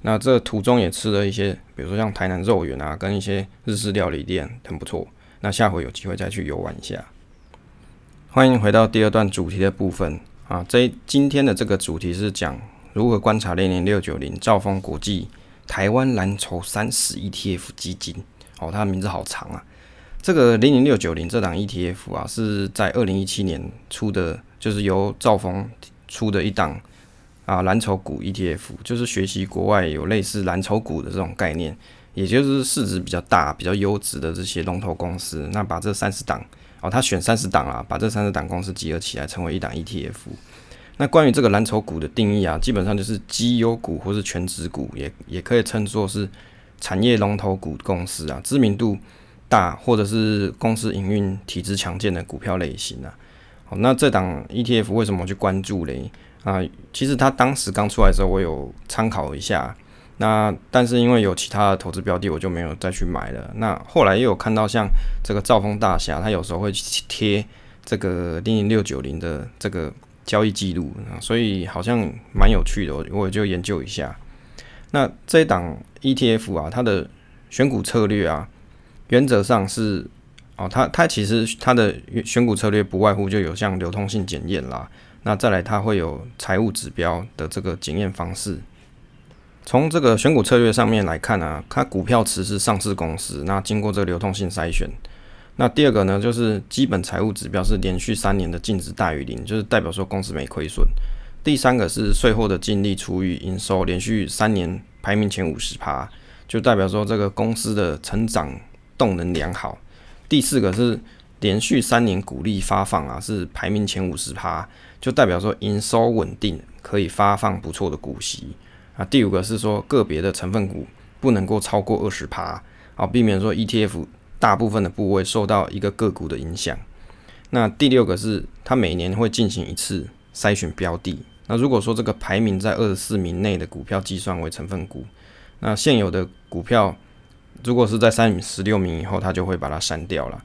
那这途中也吃了一些，比如说像台南肉圆啊，跟一些日式料理店，很不错。那下回有机会再去游玩一下。欢迎回到第二段主题的部分。啊，这今天的这个主题是讲如何观察零零六九零兆丰国际台湾蓝筹三十 ETF 基金。哦，它的名字好长啊。这个零零六九零这档 ETF 啊，是在二零一七年出的，就是由兆丰出的一档啊蓝筹股 ETF，就是学习国外有类似蓝筹股的这种概念，也就是市值比较大、比较优质的这些龙头公司，那把这三十档。哦，他选三十档啊，把这三十档公司集合起来成为一档 ETF。那关于这个蓝筹股的定义啊，基本上就是绩优股或是全职股，也也可以称作是产业龙头股公司啊，知名度大或者是公司营运体质强健的股票类型啊。好，那这档 ETF 为什么去关注嘞？啊，其实它当时刚出来的时候，我有参考一下。那但是因为有其他的投资标的，我就没有再去买了。那后来又有看到像这个兆丰大侠，他有时候会贴这个零零六九零的这个交易记录啊，所以好像蛮有趣的，我我就研究一下。那这一档 ETF 啊，它的选股策略啊，原则上是哦，它它其实它的选股策略不外乎就有像流通性检验啦，那再来它会有财务指标的这个检验方式。从这个选股策略上面来看啊，它股票池是上市公司，那经过这个流通性筛选。那第二个呢，就是基本财务指标是连续三年的净值大于零，就是代表说公司没亏损。第三个是税后的净利除以营收，连续三年排名前五十趴，就代表说这个公司的成长动能良好。第四个是连续三年股利发放啊，是排名前五十趴，就代表说营收稳定，可以发放不错的股息。啊，第五个是说个别的成分股不能够超过二十趴，啊，避免说 ETF 大部分的部位受到一个个股的影响。那第六个是它每年会进行一次筛选标的。那如果说这个排名在二十四名内的股票计算为成分股，那现有的股票如果是在三十六名以后，它就会把它删掉了。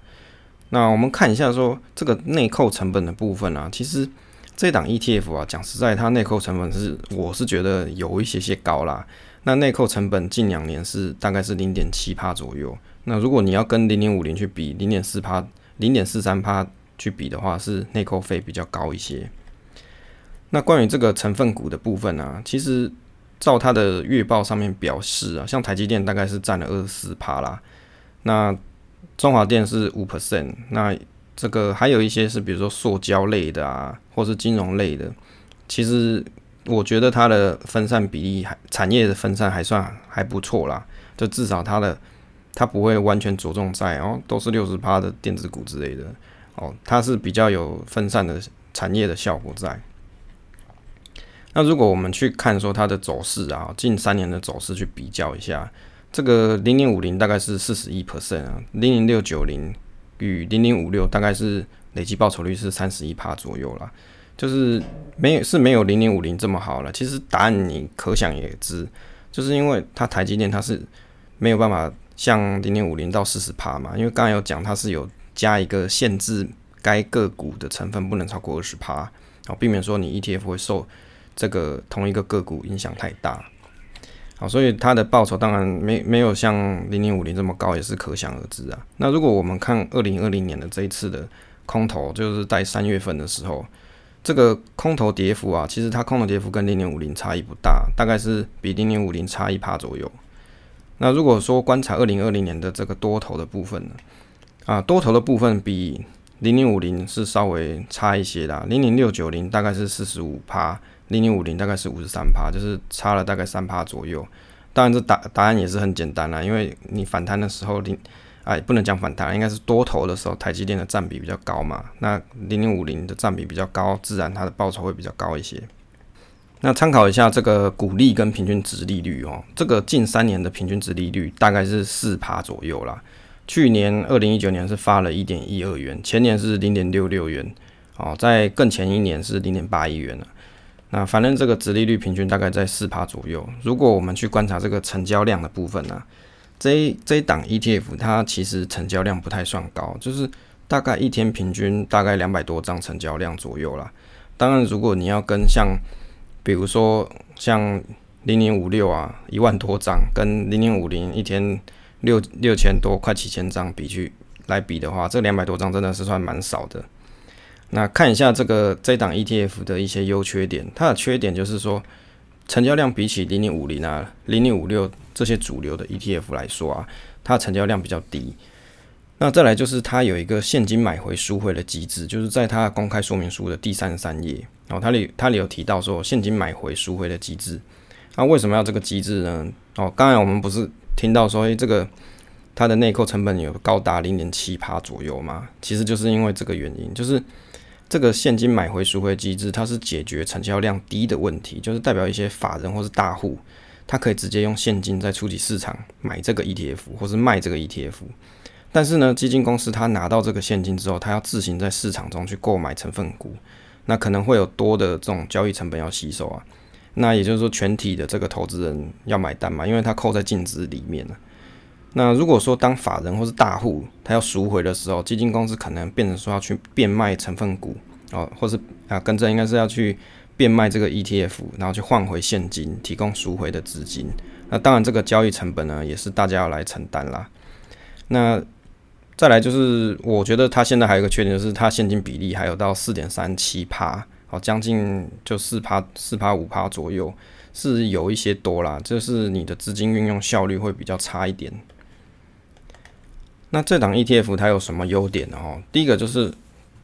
那我们看一下说这个内扣成本的部分啊，其实。这档 ETF 啊，讲实在，它内扣成本是，我是觉得有一些些高啦。那内扣成本近两年是大概是零点七帕左右。那如果你要跟零点五零去比，零点四帕、零点四三帕去比的话，是内扣费比较高一些。那关于这个成分股的部分呢，其实照它的月报上面表示啊，像台积电大概是占了二十四帕啦，那中华电是五 percent，那这个还有一些是，比如说塑胶类的啊，或是金融类的。其实我觉得它的分散比例还产业的分散还算还不错啦。就至少它的它不会完全着重在哦都是六十趴的电子股之类的哦，它是比较有分散的产业的效果在。那如果我们去看说它的走势啊，近三年的走势去比较一下，这个零零五零大概是四十一 percent 啊，零零六九零。与零零五六大概是累计报酬率是三十一帕左右啦，就是没有是没有零零五零这么好了。其实答案你可想而知，就是因为它台积电它是没有办法像零零五零到四十帕嘛，因为刚才有讲它是有加一个限制，该个股的成分不能超过二十帕，好避免说你 ETF 会受这个同一个个股影响太大。好，所以它的报酬当然没没有像零零五零这么高，也是可想而知啊。那如果我们看二零二零年的这一次的空头，就是在三月份的时候，这个空头跌幅啊，其实它空头跌幅跟零零五零差异不大，大概是比零零五零差一趴左右。那如果说观察二零二零年的这个多头的部分呢，啊，多头的部分比零零五零是稍微差一些的，零零六九零大概是四十五趴。零零五零大概是五十三趴，就是差了大概三趴左右。当然，这答答案也是很简单啦，因为你反弹的时候，零哎不能讲反弹，应该是多头的时候，台积电的占比比较高嘛。那零零五零的占比比较高，自然它的报酬会比较高一些。那参考一下这个股利跟平均值利率哦，这个近三年的平均值利率大概是四趴左右啦。去年二零一九年是发了一点一二元，前年是零点六六元，哦，在更前一年是零点八一元了。那反正这个直利率平均大概在四趴左右。如果我们去观察这个成交量的部分呢，这这一档 ETF 它其实成交量不太算高，就是大概一天平均大概两百多张成交量左右啦。当然，如果你要跟像比如说像零零五六啊一万多张，跟零零五零一天六六千多快七千张比去来比的话，这两百多张真的是算蛮少的。那看一下这个这档 ETF 的一些优缺点，它的缺点就是说，成交量比起零零五零啊、零零五六这些主流的 ETF 来说啊，它成交量比较低。那再来就是它有一个现金买回赎回的机制，就是在它公开说明书的第三十三页，然后它里它里有提到说现金买回赎回的机制。那为什么要这个机制呢？哦，刚才我们不是听到说，诶，这个它的内扣成本有高达零点七趴左右吗？其实就是因为这个原因，就是。这个现金买回赎回机制，它是解决成交量低的问题，就是代表一些法人或是大户，他可以直接用现金在初级市场买这个 ETF 或是卖这个 ETF。但是呢，基金公司它拿到这个现金之后，它要自行在市场中去购买成分股，那可能会有多的这种交易成本要吸收啊。那也就是说，全体的这个投资人要买单嘛，因为它扣在净值里面了。那如果说当法人或是大户他要赎回的时候，基金公司可能变成说要去变卖成分股哦，或是啊，跟着应该是要去变卖这个 ETF，然后去换回现金，提供赎回的资金。那当然，这个交易成本呢，也是大家要来承担啦。那再来就是，我觉得它现在还有一个缺点，就是它现金比例还有到四点三七趴，哦，将近就四趴四趴五趴左右，是有一些多啦，就是你的资金运用效率会比较差一点。那这档 ETF 它有什么优点呢？哦，第一个就是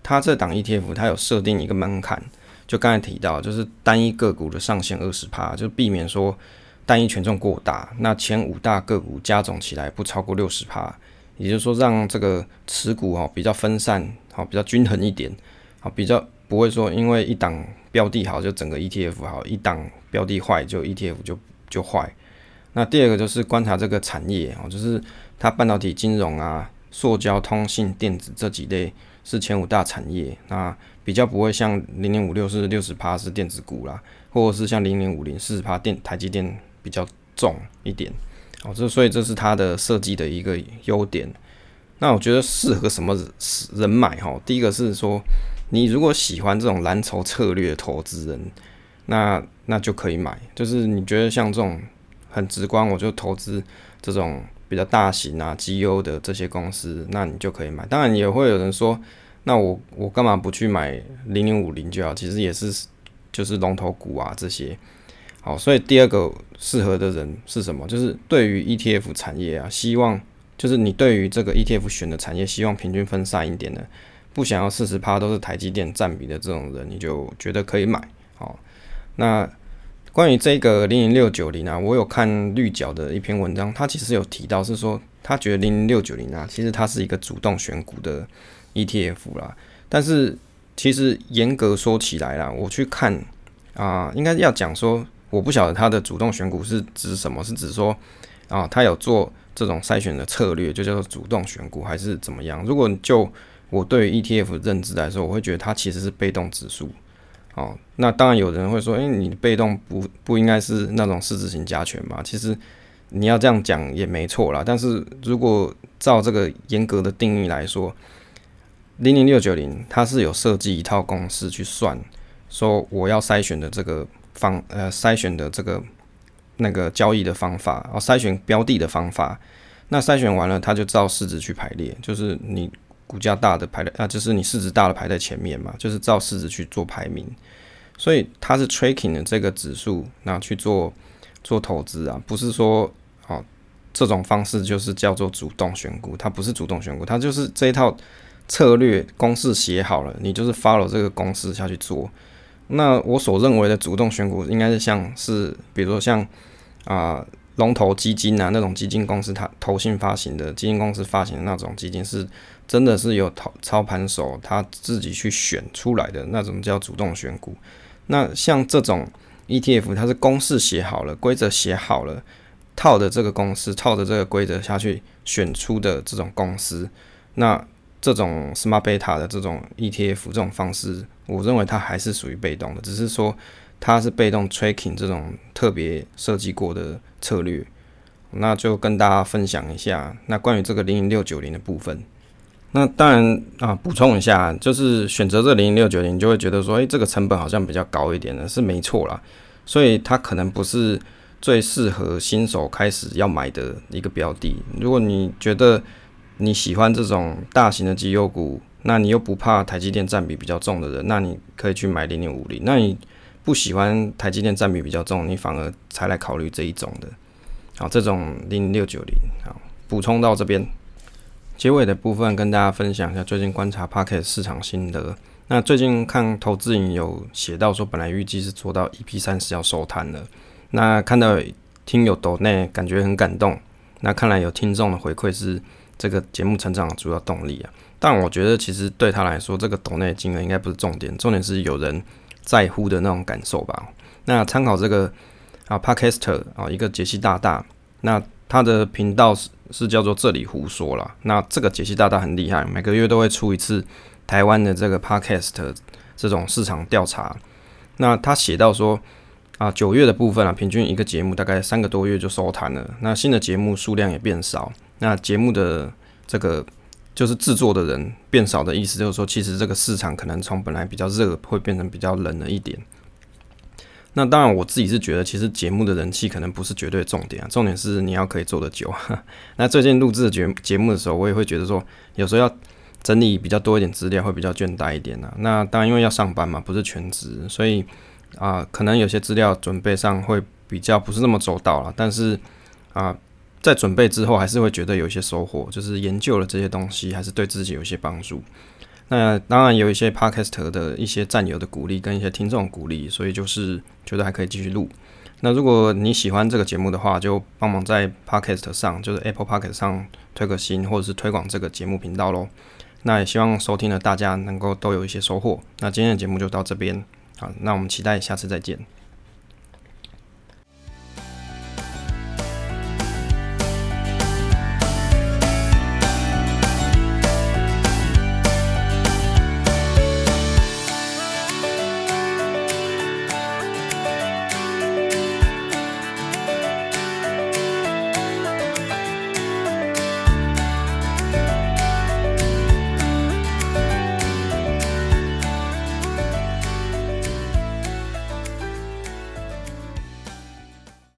它这档 ETF 它有设定一个门槛，就刚才提到，就是单一个股的上限二十趴，就避免说单一权重过大。那前五大个股加总起来不超过六十趴，也就是说让这个持股哈比较分散，好比较均衡一点，好比较不会说因为一档标的好就整个 ETF 好，一档标的坏就 ETF 就就坏。那第二个就是观察这个产业哦，就是它半导体、金融啊、塑胶、通信、电子这几类是前五大产业，那比较不会像零零五六是六十趴是电子股啦，或者是像零零五零四十趴电台积电比较重一点哦，这所以这是它的设计的一个优点。那我觉得适合什么人买哈？第一个是说，你如果喜欢这种蓝筹策略的投资人，那那就可以买，就是你觉得像这种。很直观，我就投资这种比较大型啊、绩优的这些公司，那你就可以买。当然也会有人说，那我我干嘛不去买零零五零就好？其实也是就是龙头股啊这些。好，所以第二个适合的人是什么？就是对于 ETF 产业啊，希望就是你对于这个 ETF 选的产业，希望平均分散一点的，不想要四十趴都是台积电占比的这种人，你就觉得可以买。好，那。关于这个零零六九零啊，我有看绿角的一篇文章，他其实有提到是说，他觉得零零六九零啊，其实它是一个主动选股的 ETF 啦。但是其实严格说起来啦，我去看啊，应该要讲说，我不晓得它的主动选股是指什么，是指说啊，它有做这种筛选的策略，就叫做主动选股，还是怎么样？如果就我对 ETF 认知来说，我会觉得它其实是被动指数。哦，那当然有人会说，诶，你被动不不应该是那种市值型加权吧？其实你要这样讲也没错啦。但是如果照这个严格的定义来说，零零六九零它是有设计一套公式去算，说我要筛选的这个方呃筛选的这个那个交易的方法，哦筛选标的的方法，那筛选完了，它就照市值去排列，就是你。股价大的排在啊，就是你市值大的排在前面嘛，就是照市值去做排名，所以它是 tracking 的这个指数，那去做做投资啊，不是说哦这种方式就是叫做主动选股，它不是主动选股，它就是这一套策略公式写好了，你就是 follow 这个公式下去做。那我所认为的主动选股，应该是像是比如说像啊。龙头基金啊，那种基金公司，它投信发行的基金公司发行的那种基金，是真的是有操操盘手他自己去选出来的那种叫主动选股。那像这种 ETF，它是公式写好了，规则写好了，套的这个公式，套着这个规则下去选出的这种公司，那这种 Smart Beta 的这种 ETF 这种方式，我认为它还是属于被动的，只是说。它是被动 tracking 这种特别设计过的策略，那就跟大家分享一下。那关于这个零零六九零的部分，那当然啊，补充一下，就是选择这零零六九零，就会觉得说，诶，这个成本好像比较高一点的，是没错啦。所以它可能不是最适合新手开始要买的一个标的。如果你觉得你喜欢这种大型的绩优股，那你又不怕台积电占比比较重的人，那你可以去买零零五零。那你不喜欢台积电占比比较重，你反而才来考虑这一种的，好，这种零六九零，好，补充到这边，结尾的部分跟大家分享一下最近观察 Pocket 市场心得。那最近看投资人有写到说，本来预计是做到 EP 三十要收摊了，那看到听友抖内感觉很感动，那看来有听众的回馈是这个节目成长的主要动力啊。但我觉得其实对他来说，这个抖内金额应该不是重点，重点是有人。在乎的那种感受吧。那参考这个啊 p a r k e s t e r 啊，一个杰西大大，那他的频道是是叫做这里胡说了。那这个解析大大很厉害，每个月都会出一次台湾的这个 podcast 这种市场调查。那他写到说啊，九月的部分啊，平均一个节目大概三个多月就收摊了。那新的节目数量也变少，那节目的这个就是制作的人变少的意思，就是说其实这个市场可能从本来比较热会变成比较冷了一点。那当然，我自己是觉得，其实节目的人气可能不是绝对重点啊，重点是你要可以做得久。那最近录制节节目的时候，我也会觉得说，有时候要整理比较多一点资料，会比较倦怠一点啊。那当然，因为要上班嘛，不是全职，所以啊，可能有些资料准备上会比较不是那么周到了。但是啊，在准备之后，还是会觉得有一些收获，就是研究了这些东西，还是对自己有一些帮助。那当然有一些 podcast 的一些战友的鼓励跟一些听众鼓励，所以就是觉得还可以继续录。那如果你喜欢这个节目的话，就帮忙在 podcast 上，就是 Apple Podcast 上推个新，或者是推广这个节目频道喽。那也希望收听的大家能够都有一些收获。那今天的节目就到这边，好，那我们期待下次再见。